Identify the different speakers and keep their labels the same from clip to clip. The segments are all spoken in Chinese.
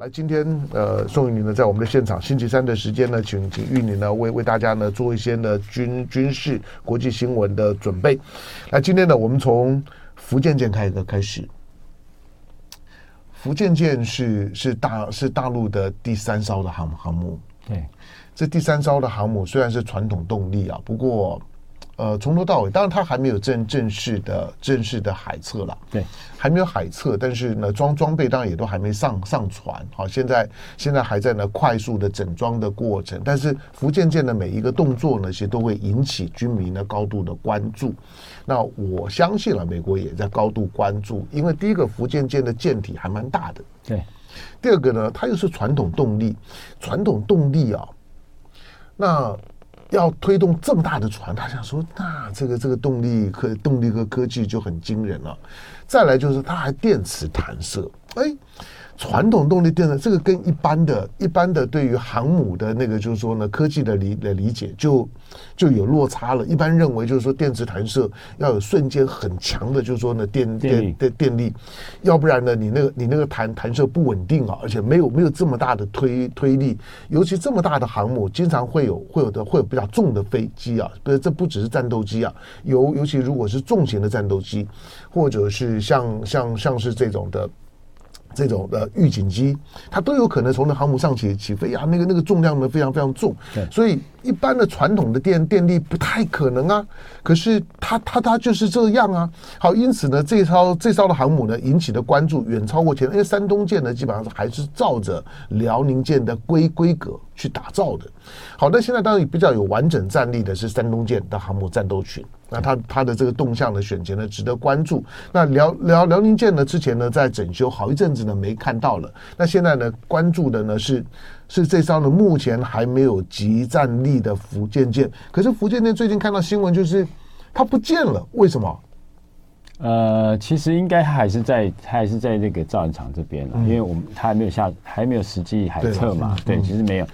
Speaker 1: 来，今天呃，宋玉宁呢在我们的现场，星期三的时间呢，请请玉宁呢为为大家呢做一些呢军军事国际新闻的准备。来，今天呢，我们从福建舰开始开始。福建舰是是大是大陆的第三艘的航航母。
Speaker 2: 对，
Speaker 1: 这第三艘的航母虽然是传统动力啊，不过。呃，从头到尾，当然它还没有正正式的正式的海测了，
Speaker 2: 对，
Speaker 1: 还没有海测，但是呢，装装备当然也都还没上上船，好，现在现在还在呢快速的整装的过程，但是福建舰的每一个动作呢，其实都会引起军民的高度的关注。那我相信了，美国也在高度关注，因为第一个福建舰的舰体还蛮大的，
Speaker 2: 对，
Speaker 1: 第二个呢，它又是传统动力，传统动力啊，那。要推动这么大的船，他想说，那这个这个动力科动力和科技就很惊人了。再来就是它还电磁弹射，哎。传统动力电呢，这个跟一般的、一般的对于航母的那个，就是说呢，科技的理的理解就就有落差了。一般认为就是说，电磁弹射要有瞬间很强的，就是说呢，电电电电力，要不然呢，你那个你那个弹弹射不稳定啊，而且没有没有这么大的推推力，尤其这么大的航母，经常会有会有的会有比较重的飞机啊，不是这不只是战斗机啊，尤尤其如果是重型的战斗机，或者是像像像是这种的。这种的预警机，它都有可能从那航母上起起飞啊，那个那个重量呢非常非常重，所以一般的传统的电电力不太可能啊。可是它它它就是这样啊。好，因此呢，这艘这艘的航母呢引起的关注远超过前，因为山东舰呢基本上是还是照着辽宁舰的规规格去打造的。好，那现在当然比较有完整战力的是山东舰的航母战斗群。那它它的这个动向的选择呢，值得关注。那辽辽辽宁舰呢，之前呢在整修好一阵子呢，没看到了。那现在呢，关注的呢是是这艘呢目前还没有集战力的福建舰。可是福建舰最近看到新闻，就是它不见了，为什么？
Speaker 2: 呃，其实应该还是在它还是在这个造船厂这边了，嗯、因为我们它还没有下还没有实际海测嘛。对，对，其实没有。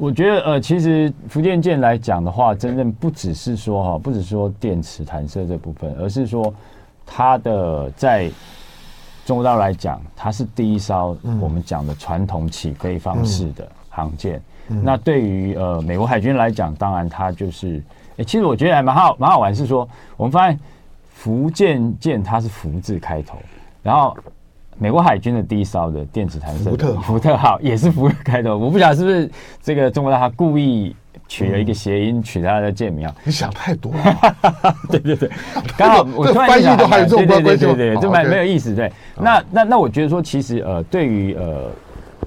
Speaker 2: 我觉得呃，其实福建舰来讲的话，真正不只是说哈，不只是说电磁弹射这部分，而是说它的在中国大陆来讲，它是第一艘我们讲的传统起飞方式的航舰。那对于呃美国海军来讲，当然它就是，哎，其实我觉得还蛮好蛮好玩，是说我们发现福建舰它是福字开头，然后。美国海军的第一艘的电子弹射福特福特号也是福特开头，我不晓得是不是这个中国大陆故意取了一个谐音，取它的舰名啊？
Speaker 1: 你想太多了。
Speaker 2: 对 对对，刚好我突然想，对对对对对，这蛮没有意思。对，那那那我觉得说，其实呃，对于呃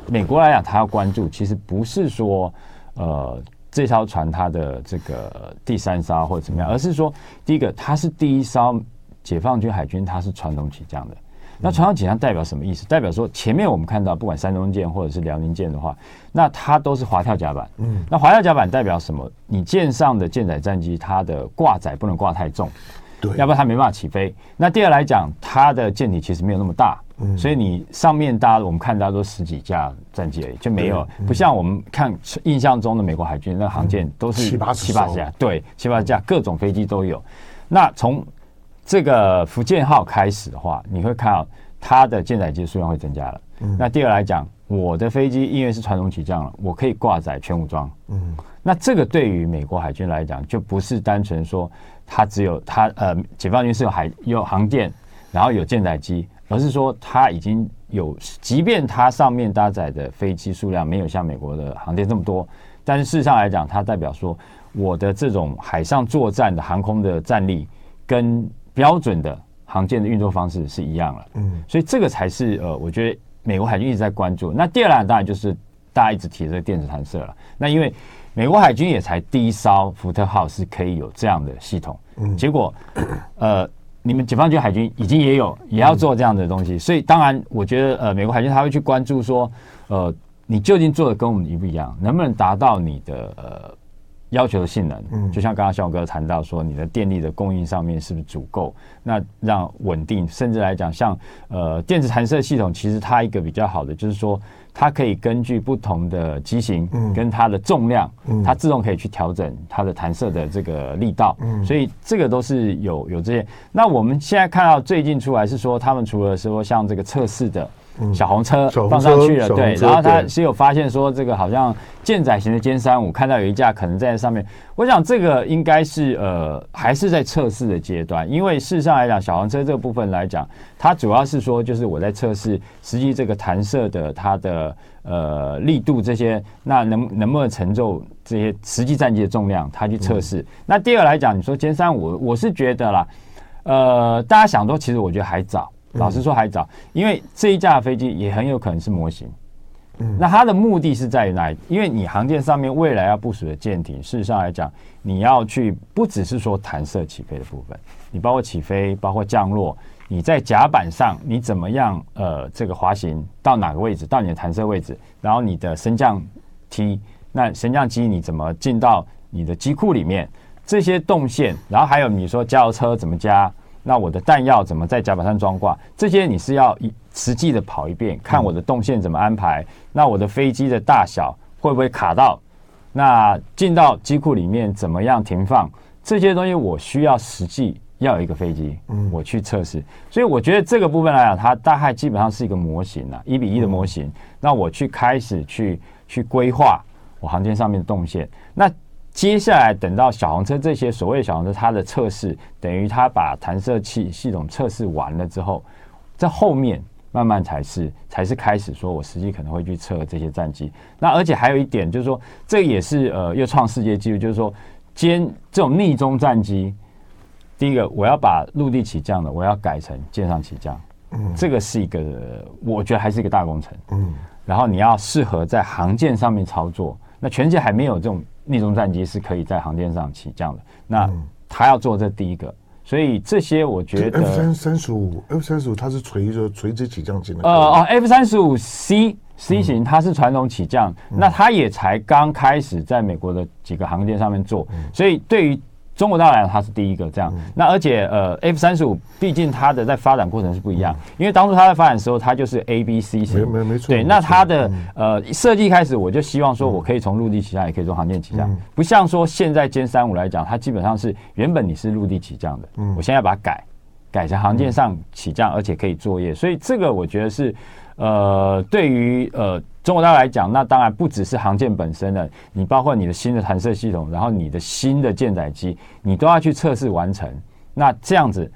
Speaker 2: 美国来讲，他要关注，其实不是说呃这艘船它的这个第三艘或者怎么样，而是说第一个，它是第一艘解放军海军，它是传统起降的。那传统起降代表什么意思？代表说前面我们看到，不管山东舰或者是辽宁舰的话，那它都是滑跳甲板。嗯，那滑跳甲板代表什么？你舰上的舰载战机，它的挂载不能挂太重，对，要不然它没办法起飞。那第二来讲，它的舰体其实没有那么大，嗯，所以你上面搭我们看到都十几架战机而已，就没有不像我们看印象中的美国海军那航舰都是七八七八架，对，七八架各种飞机都有。那从这个福建号开始的话，你会看到它的舰载机数量会增加了。嗯，那第二来讲，我的飞机因为是传统起降了，我可以挂载全武装。嗯，那这个对于美国海军来讲，就不是单纯说它只有它呃解放军是有海有航电，然后有舰载机，而是说它已经有，即便它上面搭载的飞机数量没有像美国的航电这么多，但是事实上来讲，它代表说我的这种海上作战的航空的战力跟标准的航舰的运作方式是一样了，嗯，所以这个才是呃，我觉得美国海军一直在关注。那第二呢，当然就是大家一直提这个电子弹射了。那因为美国海军也才第一艘福特号是可以有这样的系统，嗯，结果呃，你们解放军海军已经也有也要做这样的东西，所以当然我觉得呃，美国海军他会去关注说，呃，你究竟做的跟我们一不一样，能不能达到你的呃。要求的性能，嗯，就像刚刚小哥谈到说，你的电力的供应上面是不是足够？那让稳定，甚至来讲，像呃电子弹射系统，其实它一个比较好的就是说，它可以根据不同的机型跟它的重量，它自动可以去调整它的弹射的这个力道，所以这个都是有有这些。那我们现在看到最近出来是说，他们除了说像这个测试的小红车放上去了，对，然后他是有发现说这个好像舰载型的歼三五看到有一架可能在上面，我想这个应该是呃还是在测试的阶段，因为事实上来讲，小黄车这个部分来讲，它主要是说就是我在测试实际这个弹射的它的呃力度这些，那能能不能承受这些实际战机的重量，它去测试。那第二来讲，你说歼三五，我是觉得啦，呃，大家想说，其实我觉得还早。老实说还早，因为这一架飞机也很有可能是模型。嗯，那它的目的是在于哪里？因为你航舰上面未来要部署的舰艇，事实上来讲，你要去不只是说弹射起飞的部分，你包括起飞，包括降落，你在甲板上你怎么样？呃，这个滑行到哪个位置？到你的弹射位置，然后你的升降梯，那升降机你怎么进到你的机库里面？这些动线，然后还有你说加油车怎么加？那我的弹药怎么在甲板上装挂？这些你是要一实际的跑一遍，看我的动线怎么安排。那我的飞机的大小会不会卡到？那进到机库里面怎么样停放？这些东西我需要实际要有一个飞机，我去测试。所以我觉得这个部分来讲，它大概基本上是一个模型啊，一比一的模型。那我去开始去去规划我航天上面的动线。那接下来等到小黄车这些所谓小黄车，它的测试等于它把弹射器系统测试完了之后，在后面慢慢才是才是开始说，我实际可能会去测这些战机。那而且还有一点就是说，这也是呃又创世界纪录，就是说，歼这种逆中战机，第一个我要把陆地起降的我要改成舰上起降，嗯，这个是一个我觉得还是一个大工程，嗯，然后你要适合在航舰上面操作，那全世界还没有这种。匿踪战机是可以在航天上起降的，那他要做这第一个，所以这些我觉得
Speaker 1: F 三三十五 F 三十五它是垂着垂直起降型的，
Speaker 2: 呃哦 F 三十五 C C 型它是传统起降，那它也才刚开始在美国的几个航天上面做，所以对于。中国大陆它是第一个这样，嗯、那而且呃，F 三十五毕竟它的在发展过程是不一样，嗯、因为当初它在发展的时候，它就是 A B C 型，
Speaker 1: 没没没
Speaker 2: 错。
Speaker 1: 对，
Speaker 2: 那它的、嗯、呃设计开始，我就希望说我可以从陆地起降，也可以从航舰起降，嗯、不像说现在歼三五来讲，它基本上是原本你是陆地起降的，嗯，我现在要把它改改成航舰上起降，而且可以作业，所以这个我觉得是呃，对于呃。中国大陆来讲，那当然不只是航舰本身了，你包括你的新的弹射系统，然后你的新的舰载机，你都要去测试完成。那这样子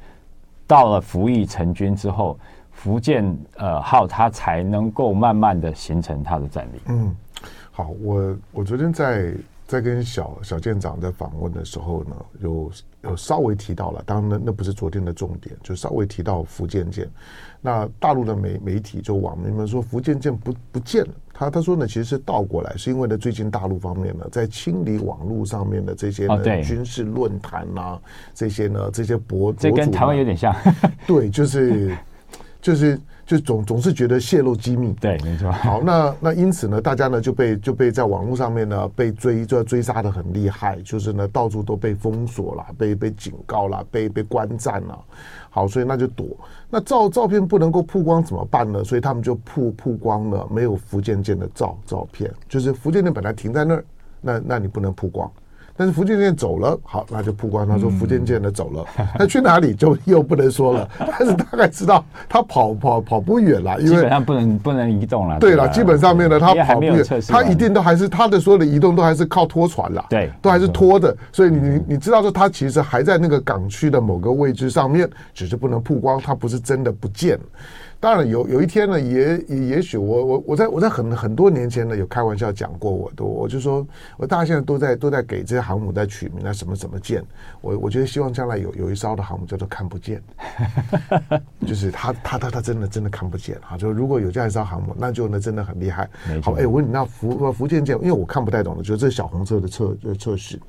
Speaker 2: 到了服役成军之后，福建呃号它才能够慢慢的形成它的战力。
Speaker 1: 嗯，好，我我昨天在在跟小小舰长在访问的时候呢，有有稍微提到了，当然那那不是昨天的重点，就稍微提到福建舰。那大陆的媒媒体就网民们说福建舰不不见了，他他说呢其实是倒过来，是因为呢最近大陆方面呢在清理网络上面的这些呢军事论坛呐，这些呢这些博主，
Speaker 2: 这跟台湾有点像，
Speaker 1: 对，就是就是。就总总是觉得泄露机密，
Speaker 2: 对，没错。
Speaker 1: 好，那那因此呢，大家呢就被就被在网络上面呢被追，就要追杀的很厉害，就是呢到处都被封锁了，被被警告了，被被观战了。好，所以那就躲。那照照片不能够曝光怎么办呢？所以他们就曝曝光了没有福建舰的照照片，就是福建舰本来停在那儿，那那你不能曝光。但是福建舰走了，好，那就曝光。他说福建舰的走了，他、嗯、去哪里就又不能说了。但是大概知道他跑跑跑不远了，因为基
Speaker 2: 本上不能不能移动了。
Speaker 1: 对了，基本上面呢，他跑不远，他一定都还是他的所有的移动都还是靠拖船了，
Speaker 2: 对，
Speaker 1: 都还是拖的。所以你你知道说他其实还在那个港区的某个位置上面，只是不能曝光，他不是真的不见。当然有有一天呢，也也也许我我我在我在很很多年前呢有开玩笑讲过，我都我就说，我大家现在都在都在给这些航母在取名啊，什么什么舰，我我觉得希望将来有有一艘的航母叫做看不见，就是他他他他真的真的看不见。啊，就如果有这样一艘航母，那就那真的很厉害。好，哎，我问你那福福建舰，因为我看不太懂的，就是这小红车的测测试，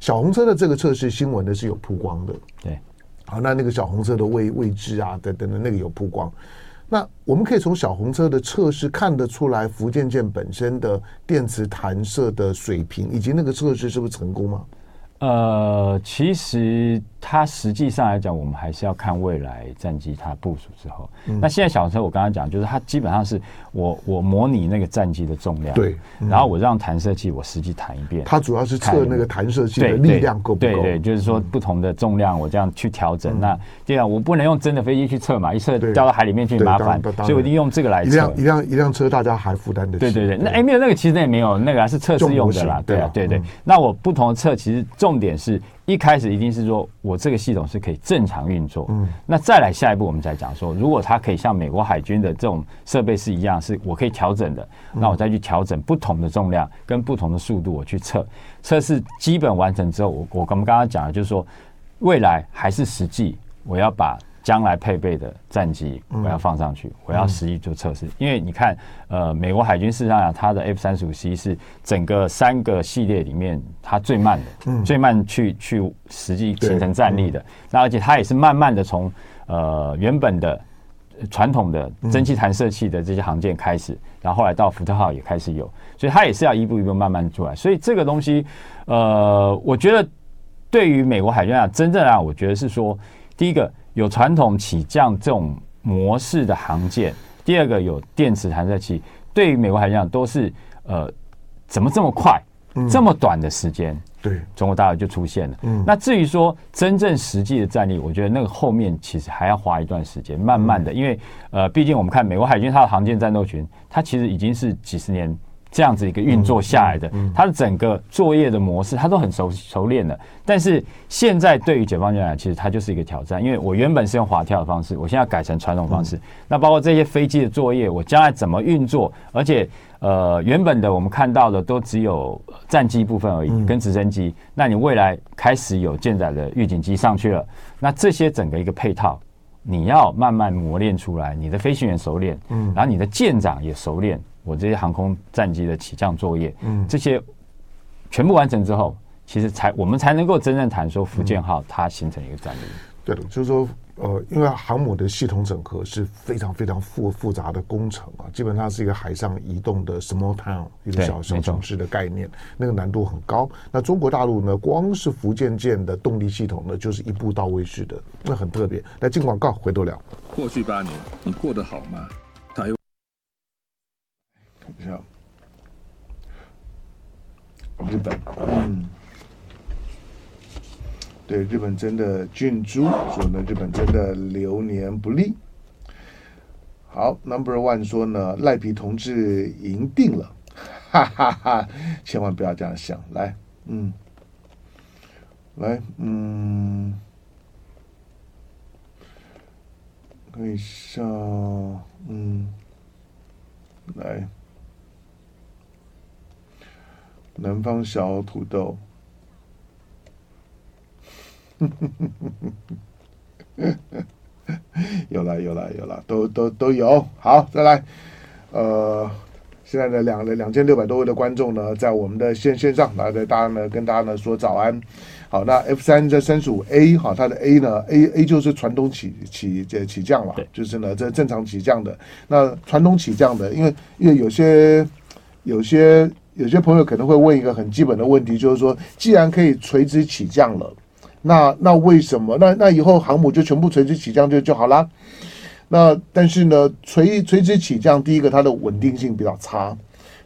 Speaker 1: 小红车的这个测试新闻呢是有曝光的，
Speaker 2: 对，
Speaker 1: 好，那那个小红车的位位置啊等等的那个有曝光。那我们可以从小红车的测试看得出来，福建舰本身的电磁弹射的水平，以及那个测试是不是成功吗？
Speaker 2: 呃，其实它实际上来讲，我们还是要看未来战机它部署之后。嗯、那现在小车我刚刚讲，就是它基本上是我我模拟那个战机的重量，
Speaker 1: 对，
Speaker 2: 嗯、然后我让弹射器我实际弹一遍。
Speaker 1: 它主要是测那个弹射器的力量够不够？
Speaker 2: 对对，对，就是说不同的重量我这样去调整。嗯、那这样我不能用真的飞机去测嘛，一测掉到海里面去麻烦，所以我一定用这个来测。一辆
Speaker 1: 一辆一辆车大家还负担得起。
Speaker 2: 对对对，那哎没有那个其实也没有那个是测试用的啦，对啊对对。嗯、那我不同的测其实重点是。一开始一定是说，我这个系统是可以正常运作。嗯，那再来下一步，我们再讲说，如果它可以像美国海军的这种设备是一样，是我可以调整的，那我再去调整不同的重量跟不同的速度，我去测测试基本完成之后，我我们刚刚讲的就是说，未来还是实际，我要把。将来配备的战机，我要放上去，嗯、我要实际做测试。嗯、因为你看，呃，美国海军事实上它的 F 三十五 C 是整个三个系列里面它最慢的，嗯、最慢去去实际形成战力的。嗯、那而且它也是慢慢的从呃原本的传统的蒸汽弹射器的这些航舰开始，嗯、然后后来到福特号也开始有，所以它也是要一步一步慢慢出来。所以这个东西，呃，我觉得对于美国海军啊，真正啊，我觉得是说，第一个。有传统起降这种模式的航舰，第二个有电磁弹射器，对于美国海军来讲都是呃，怎么这么快，嗯、这么短的时间，
Speaker 1: 对，
Speaker 2: 中国大陆就出现了。嗯，那至于说真正实际的战力，我觉得那个后面其实还要花一段时间，慢慢的，嗯、因为呃，毕竟我们看美国海军它的航舰战斗群，它其实已经是几十年。这样子一个运作下来的，它的整个作业的模式，它都很熟熟练的。但是现在对于解放军来讲，其实它就是一个挑战，因为我原本是用滑跳的方式，我现在改成传统方式。那包括这些飞机的作业，我将来怎么运作？而且，呃，原本的我们看到的都只有战机部分而已，跟直升机。那你未来开始有舰载的预警机上去了，那这些整个一个配套，你要慢慢磨练出来，你的飞行员熟练，嗯，然后你的舰长也熟练。我这些航空战机的起降作业，嗯，这些全部完成之后，其实才我们才能够真正谈说福建号它形成一个战力。
Speaker 1: 对的，就是说，呃，因为航母的系统整合是非常非常复复杂的工程啊，基本上是一个海上移动的 small town 一个小小城市的概念，那个难度很高。那中国大陆呢，光是福建舰的动力系统呢，就是一步到位式的，那很特别。来进广告，回头聊。
Speaker 3: 过去八年，你过得好吗？
Speaker 1: 像日本，嗯，对日本真的郡主说呢，日本真的流年不利。好，Number One 说呢，赖皮同志赢定了，哈哈哈，千万不要这样想，来，嗯，来，嗯，可以下，嗯，来。南方小土豆，有了有了有了，都都都有。好，再来，呃，现在的，两两千六百多位的观众呢，在我们的线线上来，大家呢跟大家呢说早安。好，那 F 三这三十五 A 好，它的 A 呢，A A 就是传统起起这起降了，就是呢这正常起降的。那传统起降的，因为因为有些有些。有些朋友可能会问一个很基本的问题，就是说，既然可以垂直起降了，那那为什么？那那以后航母就全部垂直起降就就好啦？那但是呢，垂垂直起降，第一个它的稳定性比较差，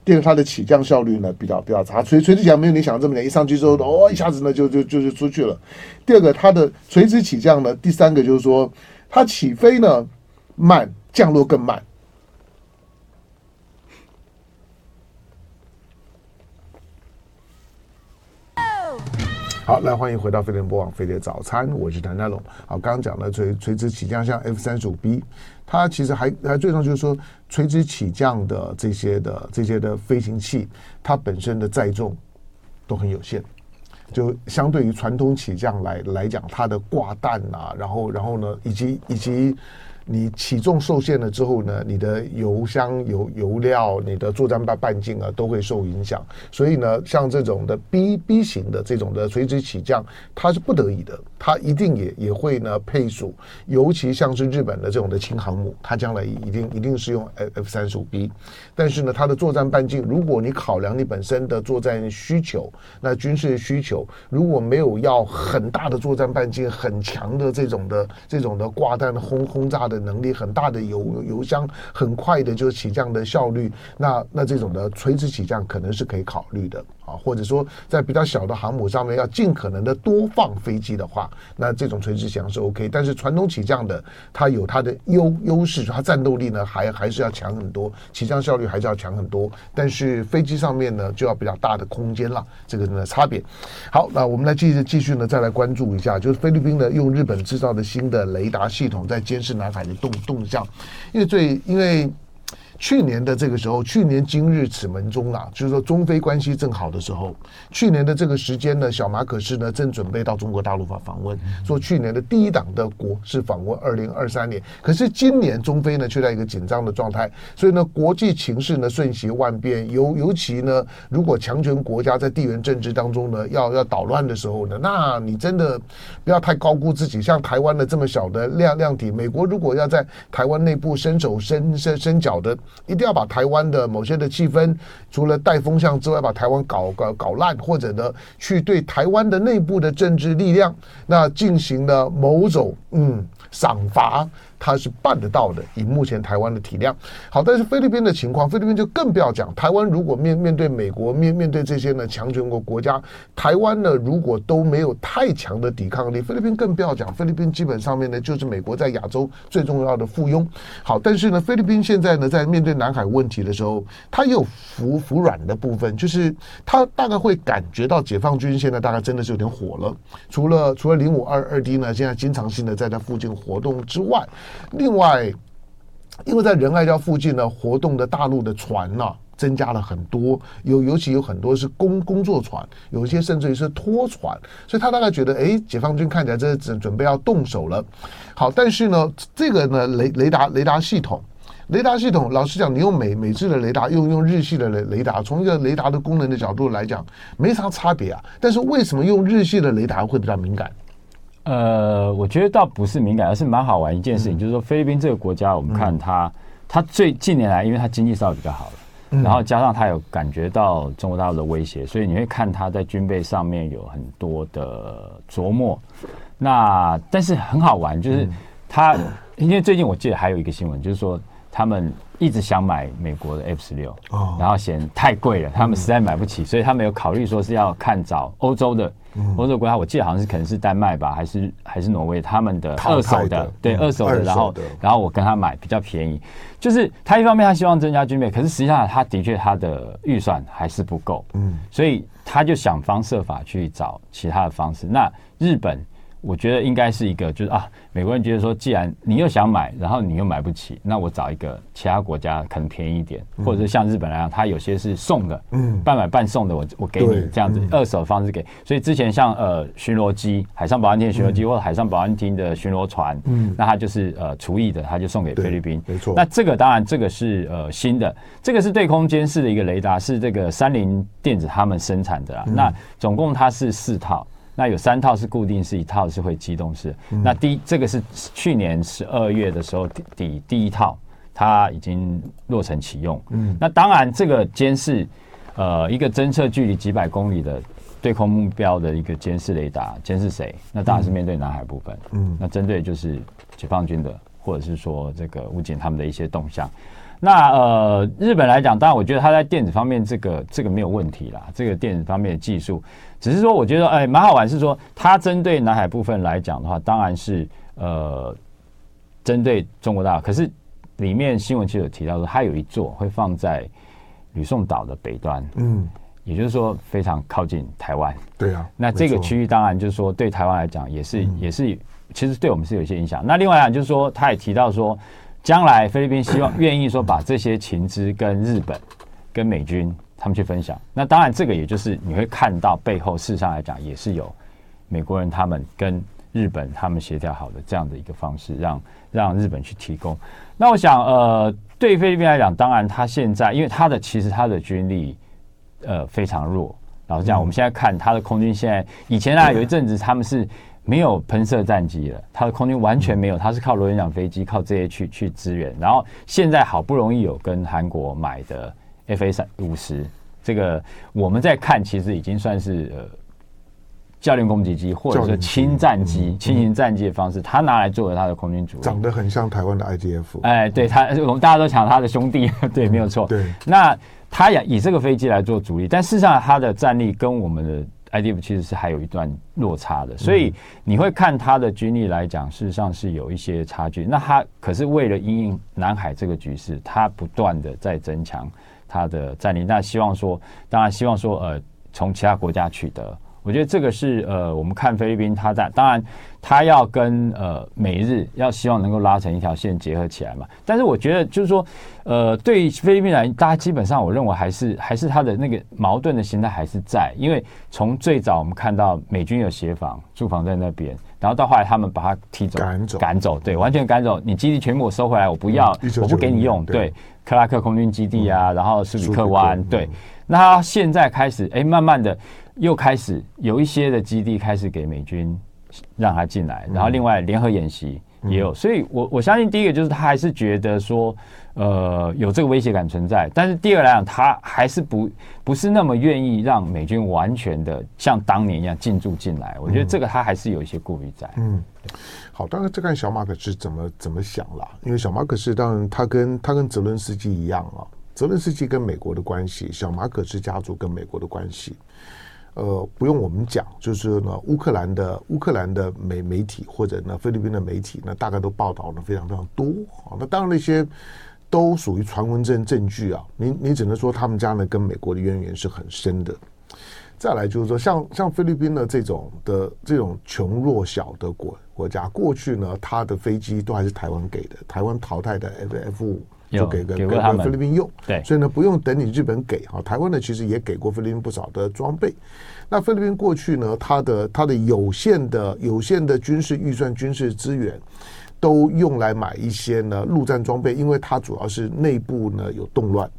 Speaker 1: 第二个它的起降效率呢比较比较差。垂垂直起降没有你想的这么点，一上去之后哦，一下子呢就就就就出去了。第二个，它的垂直起降呢，第三个就是说，它起飞呢慢，降落更慢。好，来欢迎回到飞碟联播网飞碟早餐，我是谭家龙。好，刚刚讲了垂垂直起降，像 F 三十五 B，它其实还还最终就是说，垂直起降的这些的这些的飞行器，它本身的载重都很有限，就相对于传统起降来来讲，它的挂弹啊，然后然后呢，以及以及你起重受限了之后呢，你的油箱、油油料、你的作战半半径啊都会受影响。所以呢，像这种的 B B 型的这种的垂直起降，它是不得已的，它一定也也会呢配属，尤其像是日本的这种的轻航母，它将来一定一定是用 F 三十五 B。但是呢，它的作战半径，如果你考量你本身的作战需求，那军事需求如果没有要很大的作战半径，很强的这种的这种的挂弹轰轰炸的能力，很大的油油箱，很快的就起降的效率，那那这种的垂直起降可能是可以考虑的。啊，或者说在比较小的航母上面要尽可能的多放飞机的话，那这种垂直起降是 OK。但是传统起降的，它有它的优优势，它战斗力呢还还是要强很多，起降效率还是要强很多。但是飞机上面呢就要比较大的空间了，这个呢差别。好，那我们来继续继续呢再来关注一下，就是菲律宾呢用日本制造的新的雷达系统在监视南海的动动向，因为最因为。去年的这个时候，去年今日此门中啊，就是说中非关系正好的时候，去年的这个时间呢，小马可是呢正准备到中国大陆访访问，说去年的第一档的国是访问二零二三年，可是今年中非呢却在一个紧张的状态，所以呢国际情势呢瞬息万变，尤尤其呢如果强权国家在地缘政治当中呢要要捣乱的时候呢，那你真的不要太高估自己，像台湾的这么小的量量体，美国如果要在台湾内部伸手伸伸伸脚的。一定要把台湾的某些的气氛，除了带风向之外，把台湾搞搞搞烂，或者呢，去对台湾的内部的政治力量，那进行了某种嗯赏罚。它是办得到的，以目前台湾的体量。好，但是菲律宾的情况，菲律宾就更不要讲。台湾如果面面对美国，面面对这些呢强权国国家，台湾呢如果都没有太强的抵抗力，菲律宾更不要讲。菲律宾基本上面呢就是美国在亚洲最重要的附庸。好，但是呢，菲律宾现在呢在面对南海问题的时候，他也有服服软的部分，就是他大概会感觉到解放军现在大概真的是有点火了。除了除了零五二二 D 呢，现在经常性的在它附近活动之外。另外，因为在仁爱礁附近呢，活动的大陆的船呢、增加了很多，有尤其有很多是工工作船，有一些甚至于是拖船，所以他大概觉得，哎，解放军看起来这准准备要动手了。好，但是呢，这个呢雷雷达雷达系统，雷达系统，老实讲，你用美美制的雷达，用用日系的雷雷达，从一个雷达的功能的角度来讲，没啥差别啊。但是为什么用日系的雷达会比较敏感？
Speaker 2: 呃，我觉得倒不是敏感，而是蛮好玩一件事情，嗯、就是说菲律宾这个国家，我们看它，它、嗯、最近年来，因为它经济稍微比较好了，嗯、然后加上它有感觉到中国大陆的威胁，所以你会看它在军备上面有很多的琢磨。那但是很好玩，就是它，嗯、因为最近我记得还有一个新闻，就是说他们一直想买美国的 F 十六，然后嫌太贵了，他们实在买不起，所以他们有考虑说是要看找欧洲的。欧洲国家，我记得好像是可能是丹麦吧，还是还是挪威，他们的二手的，的对、嗯、二手的，然后然后我跟他买比较便宜，就是他一方面他希望增加军备，可是实际上他的确他的预算还是不够，嗯，所以他就想方设法去找其他的方式。那日本。我觉得应该是一个，就是啊，美国人觉得说，既然你又想买，然后你又买不起，那我找一个其他国家可能便宜一点，或者是像日本来讲，它有些是送的，嗯，半买半送的，我我给你这样子二手的方式给。所以之前像呃巡逻机、海上保安厅的巡逻机或者海上保安厅的巡逻船，嗯，那它就是呃除役的，它就送给菲律宾，没错。那这个当然这个是呃新的，这个是对空监视的一个雷达，是这个三菱电子他们生产的啦。那总共它是四套。那有三套是固定式，一套是会机动式。嗯、那第一这个是去年十二月的时候底第第一套，它已经落成启用。嗯，那当然这个监视，呃，一个侦测距离几百公里的对空目标的一个监视雷达，监视谁？那当然是面对南海部分。嗯，那针对就是解放军的，或者是说这个武警他们的一些动向。那呃，日本来讲，当然我觉得它在电子方面这个这个没有问题啦，这个电子方面的技术。只是说，我觉得哎，蛮好玩。是说，它针对南海部分来讲的话，当然是呃，针对中国大陆。可是里面新闻其实有提到说，它有一座会放在吕宋岛的北端，嗯，也就是说非常靠近台湾。
Speaker 1: 对啊，
Speaker 2: 那这个区域当然就是说，对台湾来讲也是也是，其实对我们是有一些影响。那另外来讲，就是说他也提到说，将来菲律宾希望愿意说把这些情资跟日本、跟美军。他们去分享，那当然这个也就是你会看到背后，事实上来讲也是有美国人他们跟日本他们协调好的这样的一个方式，让让日本去提供。那我想，呃，对菲律宾来讲，当然他现在因为他的其实他的军力呃非常弱。老实讲，我们现在看他的空军，现在以前啊有一阵子他们是没有喷射战机了，他的空军完全没有，他是靠螺旋桨飞机靠这些去去支援。然后现在好不容易有跟韩国买的 F A 三五十，这个我们在看，其实已经算是呃教练攻击机或者是轻战机、轻型战机的方式，他拿来作为他的空军主力，
Speaker 1: 长得很像台湾的 I D F。
Speaker 2: 哎，对他，我们大家都抢他的兄弟，对，没有错。
Speaker 1: 对，
Speaker 2: 那。他也以这个飞机来做主力，但事实上他的战力跟我们的 IDF 其实是还有一段落差的，所以你会看他的军力来讲，事实上是有一些差距。那他可是为了因应南海这个局势，他不断的在增强他的占领。那希望说，当然希望说，呃，从其他国家取得。我觉得这个是呃，我们看菲律宾，他在当然他要跟呃美日要希望能够拉成一条线结合起来嘛。但是我觉得就是说，呃，对于菲律宾来，大家基本上我认为还是还是他的那个矛盾的心态还是在，因为从最早我们看到美军有协防驻防在那边，然后到后来他们把他踢走
Speaker 1: 赶走
Speaker 2: 赶走，对，完全赶走，你基地全部我收回来，我不要，嗯、我不给你用，对，对克拉克空军基地啊，嗯、然后苏比克湾，对，那他现在开始哎，慢慢的。又开始有一些的基地开始给美军让他进来，然后另外联合演习也有，所以我我相信第一个就是他还是觉得说，呃，有这个威胁感存在，但是第二来讲，他还是不不是那么愿意让美军完全的像当年一样进驻进来。我觉得这个他还是有一些顾虑在。
Speaker 1: 嗯，好，当然这看小马可是怎么怎么想了，因为小马可是当然他跟他跟泽伦斯基一样啊，泽伦斯基跟美国的关系，小马可是家族跟美国的关系。呃，不用我们讲，就是呢，乌克兰的乌克兰的媒媒体或者呢菲律宾的媒体呢，大概都报道的非常非常多啊。那当然那些都属于传闻证证据啊。你你只能说他们家呢跟美国的渊源是很深的。再来就是说，像像菲律宾的这种的这种穷弱小的国国家，过去呢，他的飞机都还是台湾给的，台湾淘汰的 F F 五。就给个给个菲律宾用，
Speaker 2: 对，
Speaker 1: 所以呢，不用等你日本给哈。台湾呢，其实也给过菲律宾不少的装备。那菲律宾过去呢，它的它的有限的有限的军事预算、军事资源，都用来买一些呢陆战装备，因为它主要是内部呢有动乱，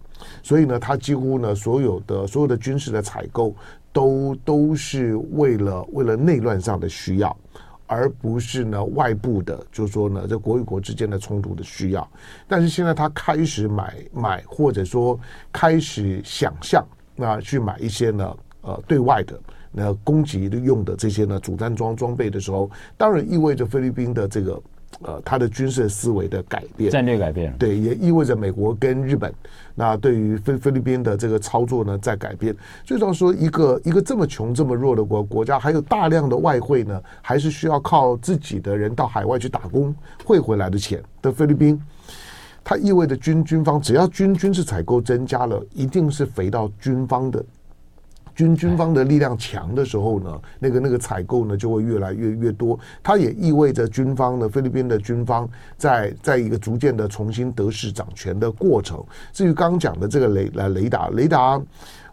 Speaker 1: 所以呢，它几乎呢所有的所有的军事的采购都都是为了为了内乱上的需要。而不是呢外部的，就是说呢这国与国之间的冲突的需要。但是现在他开始买买，或者说开始想象，那去买一些呢呃对外的那攻击用的这些呢主战装装备的时候，当然意味着菲律宾的这个。呃，他的军事思维的改变，
Speaker 2: 战略改变，
Speaker 1: 对，也意味着美国跟日本，那对于菲菲律宾的这个操作呢，在改变。最重要说，一个一个这么穷、这么弱的国国家，还有大量的外汇呢，还是需要靠自己的人到海外去打工汇回来的钱的菲律宾，它意味着军军方只要军军事采购增加了，一定是肥到军方的。军军方的力量强的时候呢，那个那个采购呢就会越来越越多。它也意味着军方呢，菲律宾的军方在在一个逐渐的重新得势掌权的过程。至于刚刚讲的这个雷来雷达雷达。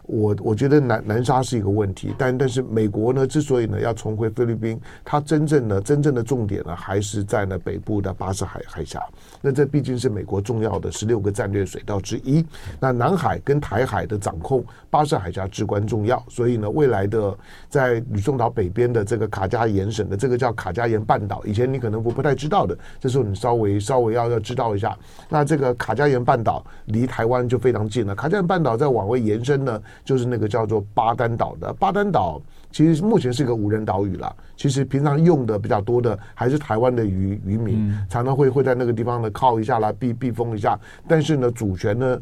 Speaker 1: 我我觉得南南沙是一个问题，但但是美国呢，之所以呢要重回菲律宾，它真正的真正的重点呢还是在呢北部的巴士海海峡。那这毕竟是美国重要的十六个战略水道之一。那南海跟台海的掌控，巴士海峡至关重要。所以呢，未来的在吕宋岛北边的这个卡加延省的这个叫卡加延半岛，以前你可能不不太知道的，这时候你稍微稍微要要知道一下。那这个卡加延半岛离台湾就非常近了。卡加延半岛再往外延伸呢，就是那个叫做巴丹岛的巴丹岛，其实目前是一个无人岛屿了。其实平常用的比较多的还是台湾的渔渔民，常常会会在那个地方呢靠一下啦避避风一下。但是呢，主权呢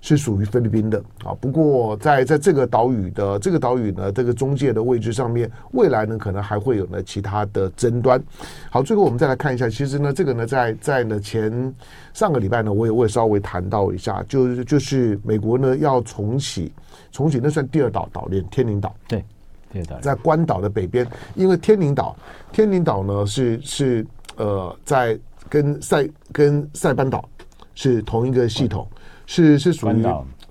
Speaker 1: 是属于菲律宾的啊。不过在在这个岛屿的这个岛屿呢，这个中介的位置上面，未来呢可能还会有呢其他的争端。好，最后我们再来看一下，其实呢这个呢在在呢前上个礼拜呢，我也我也稍微谈到一下，就是就是美国呢要重启。重启那算第二岛岛链，天宁岛。
Speaker 2: 对，第二岛
Speaker 1: 在关岛的北边，因为天宁岛，天宁岛呢是是呃在跟塞跟塞班岛是同一个系统，是是属于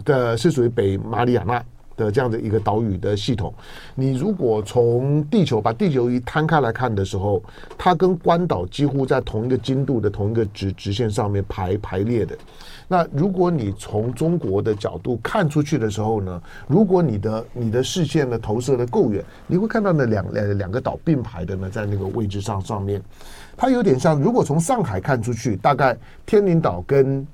Speaker 1: 的，是属于北马里亚纳的这样的一个岛屿的系统。你如果从地球把地球仪摊开来看的时候，它跟关岛几乎在同一个经度的同一个直直线上面排排列的。那如果你从中国的角度看出去的时候呢，如果你的你的视线呢投射的够远，你会看到那两两两个岛并排的呢，在那个位置上上面，它有点像，如果从上海看出去，大概天宁岛跟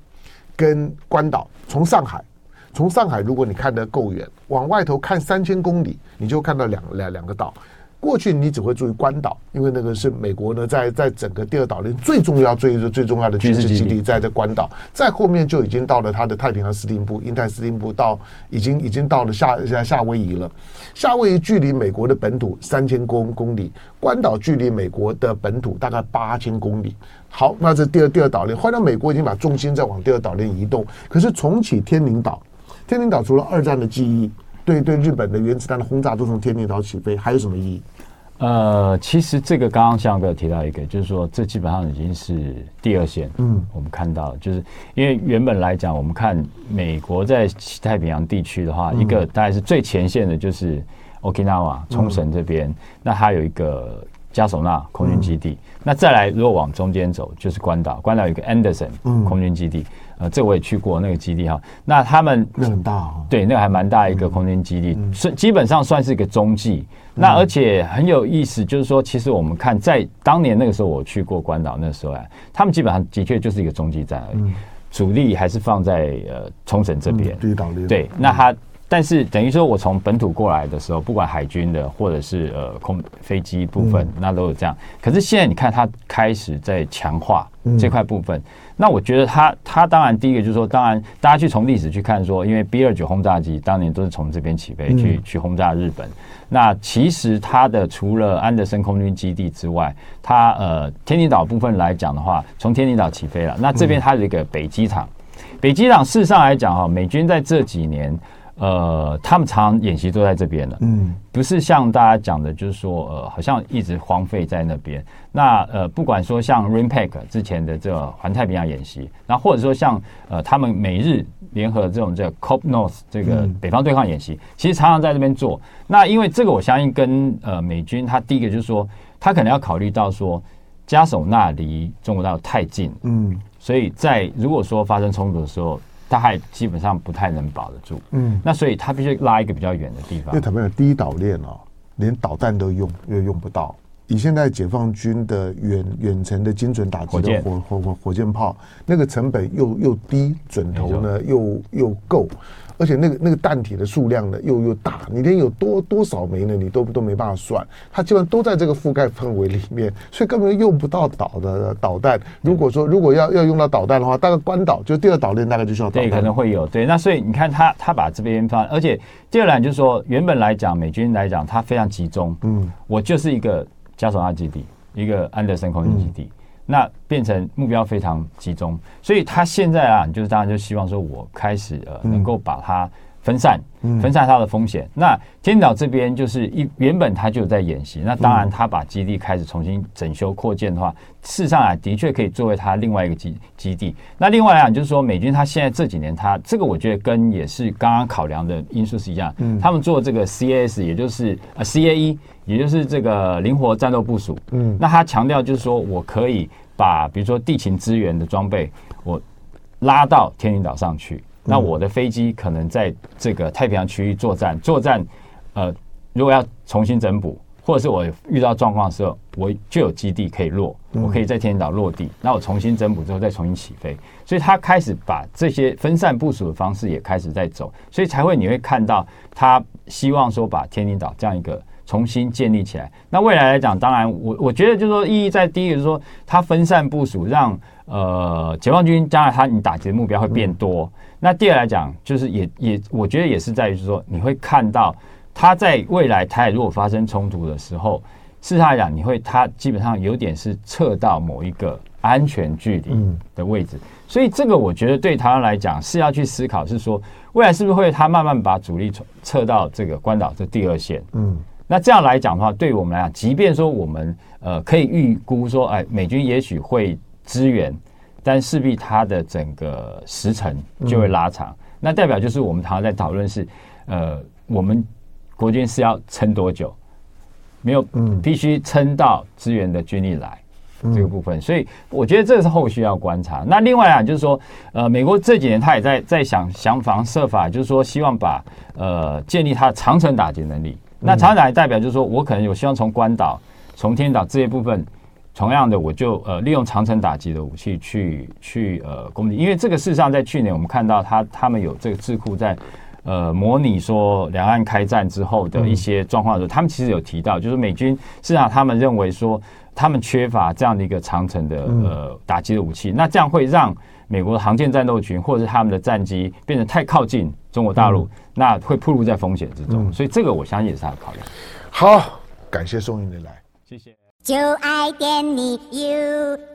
Speaker 1: 跟关岛，从上海从上海，如果你看得够远，往外头看三千公里，你就看到两两两个岛。过去你只会注意关岛，因为那个是美国呢，在在整个第二岛链最重要、最最重要的军事基地，在这关岛。再后面就已经到了它的太平洋司令部、印太司令部，到已经已经到了夏夏夏威夷了。夏威夷距离美国的本土三千公公里，关岛距离美国的本土大概八千公里。好，那这第二第二岛链，换到美国已经把重心再往第二岛链移动。可是重启天宁岛，天宁岛除了二战的记忆。对对，日本的原子弹的轰炸都从天宁岛起飞，还有什么意义？
Speaker 2: 呃，其实这个刚刚向哥提到一个，就是说这基本上已经是第二线。嗯，我们看到，就是因为原本来讲，我们看美国在西太平洋地区的话，嗯、一个大概是最前线的，就是 Okinawa 冲绳这边，嗯、那还有一个嘉手纳空军基地。嗯、那再来，如果往中间走，就是关岛，关岛有一个 Anderson 空军基地。嗯呃，这我也去过那个基地哈。那他们
Speaker 1: 那很大哦，
Speaker 2: 对，那个还蛮大一个空军基地，是、嗯、基本上算是一个中继。嗯、那而且很有意思，就是说，其实我们看在当年那个时候，我去过关岛那时候啊，他们基本上的确就是一个中继站而已，嗯、主力还是放在呃冲绳这边。
Speaker 1: 嗯、
Speaker 2: 对，那他。但是等于说，我从本土过来的时候，不管海军的或者是呃空飞机部分，那都有这样。可是现在你看，它开始在强化这块部分。那我觉得它它当然第一个就是说，当然大家去从历史去看说，因为 B 二九轰炸机当年都是从这边起飞去去轰炸日本。那其实它的除了安德森空军基地之外，它呃天宁岛部分来讲的话，从天宁岛起飞了。那这边它有一个北机场，北机场事实上来讲哈，美军在这几年。呃，他们常常演习都在这边了，嗯，不是像大家讲的，就是说，呃，好像一直荒废在那边。那呃，不管说像 r i n p a c 之前的这个环太平洋演习，那或者说像呃，他们美日联合这种这 COP North 这个北方对抗演习，嗯、其实常常在这边做。那因为这个，我相信跟呃美军，他第一个就是说，他可能要考虑到说，嘉手纳离中国大陆太近，嗯，所以在如果说发生冲突的时候。他还基本上不太能保得住，嗯，那所以他必须拉一个比较远的地方。
Speaker 1: 因为坦白讲第一岛链哦，连导弹都用又用不到。以现在解放军的远远程的精准打击的火火火火箭炮，那个成本又又低，准头呢又又够。而且那个那个弹体的数量呢又又大，你连有多多少枚呢，你都都没办法算，它基本上都在这个覆盖范围里面，所以根本用不到导的导弹。如果说如果要要用到导弹的话，大概关岛就第二岛链大概就需要导弹。
Speaker 2: 对，可能会有对。那所以你看他他把这边放，而且第二栏就是说，原本来讲美军来讲，它非常集中。嗯，我就是一个加索纳基地，一个安德森空军基地。嗯那变成目标非常集中，所以他现在啊，就是当然就希望说，我开始呃，能够把它分散，分散它的风险。那天岛这边就是一原本他就有在演习，那当然他把基地开始重新整修扩建的话，事实上啊，的确可以作为他另外一个基基地。那另外来讲，就是说美军他现在这几年，他这个我觉得跟也是刚刚考量的因素是一样，他们做这个 CAS，也就是呃 CAE。也就是这个灵活战斗部署，嗯，那他强调就是说我可以把比如说地勤资源的装备，我拉到天宁岛上去，那我的飞机可能在这个太平洋区域作战，作战，呃，如果要重新整补，或者是我遇到状况的时候，我就有基地可以落，我可以在天宁岛落地，那我重新整补之后再重新起飞，所以他开始把这些分散部署的方式也开始在走，所以才会你会看到他希望说把天宁岛这样一个。重新建立起来。那未来来讲，当然我我觉得就是说，意义在第一个就是说，它分散部署，让呃解放军将来它你打击的目标会变多。嗯、那第二来讲，就是也也我觉得也是在于就是说，你会看到它在未来台海如果发生冲突的时候，事实上来讲，你会它基本上有点是撤到某一个安全距离的位置。嗯、所以这个我觉得对台湾来讲是要去思考，是说未来是不是会它慢慢把主力撤到这个关岛这第二线？嗯。那这样来讲的话，对于我们来讲，即便说我们呃可以预估说，哎，美军也许会支援，但势必它的整个时程就会拉长。嗯、那代表就是我们常常在讨论是，呃，我们国军是要撑多久？没有，嗯，必须撑到支援的军力来。这个部分，所以我觉得这是后续要观察。那另外啊，就是说，呃，美国这几年他也在在想想方设法，就是说希望把呃建立他的长城打击能力。那长程打击代表就是说我可能有希望从关岛、从天岛这些部分，同样的我就呃利用长城打击的武器去去呃攻击。因为这个事实上在去年我们看到他他们有这个智库在呃模拟说两岸开战之后的一些状况的时候，他们其实有提到，就是美军事实上他们认为说。他们缺乏这样的一个长城的呃打击的武器，那这样会让美国的航舰战斗群或者是他们的战机变得太靠近中国大陆，那会暴露在风险之中。所以这个我相信也是他的考量。
Speaker 1: 好，感谢宋英的来，
Speaker 2: 谢谢。
Speaker 4: 就爱点你 UFO。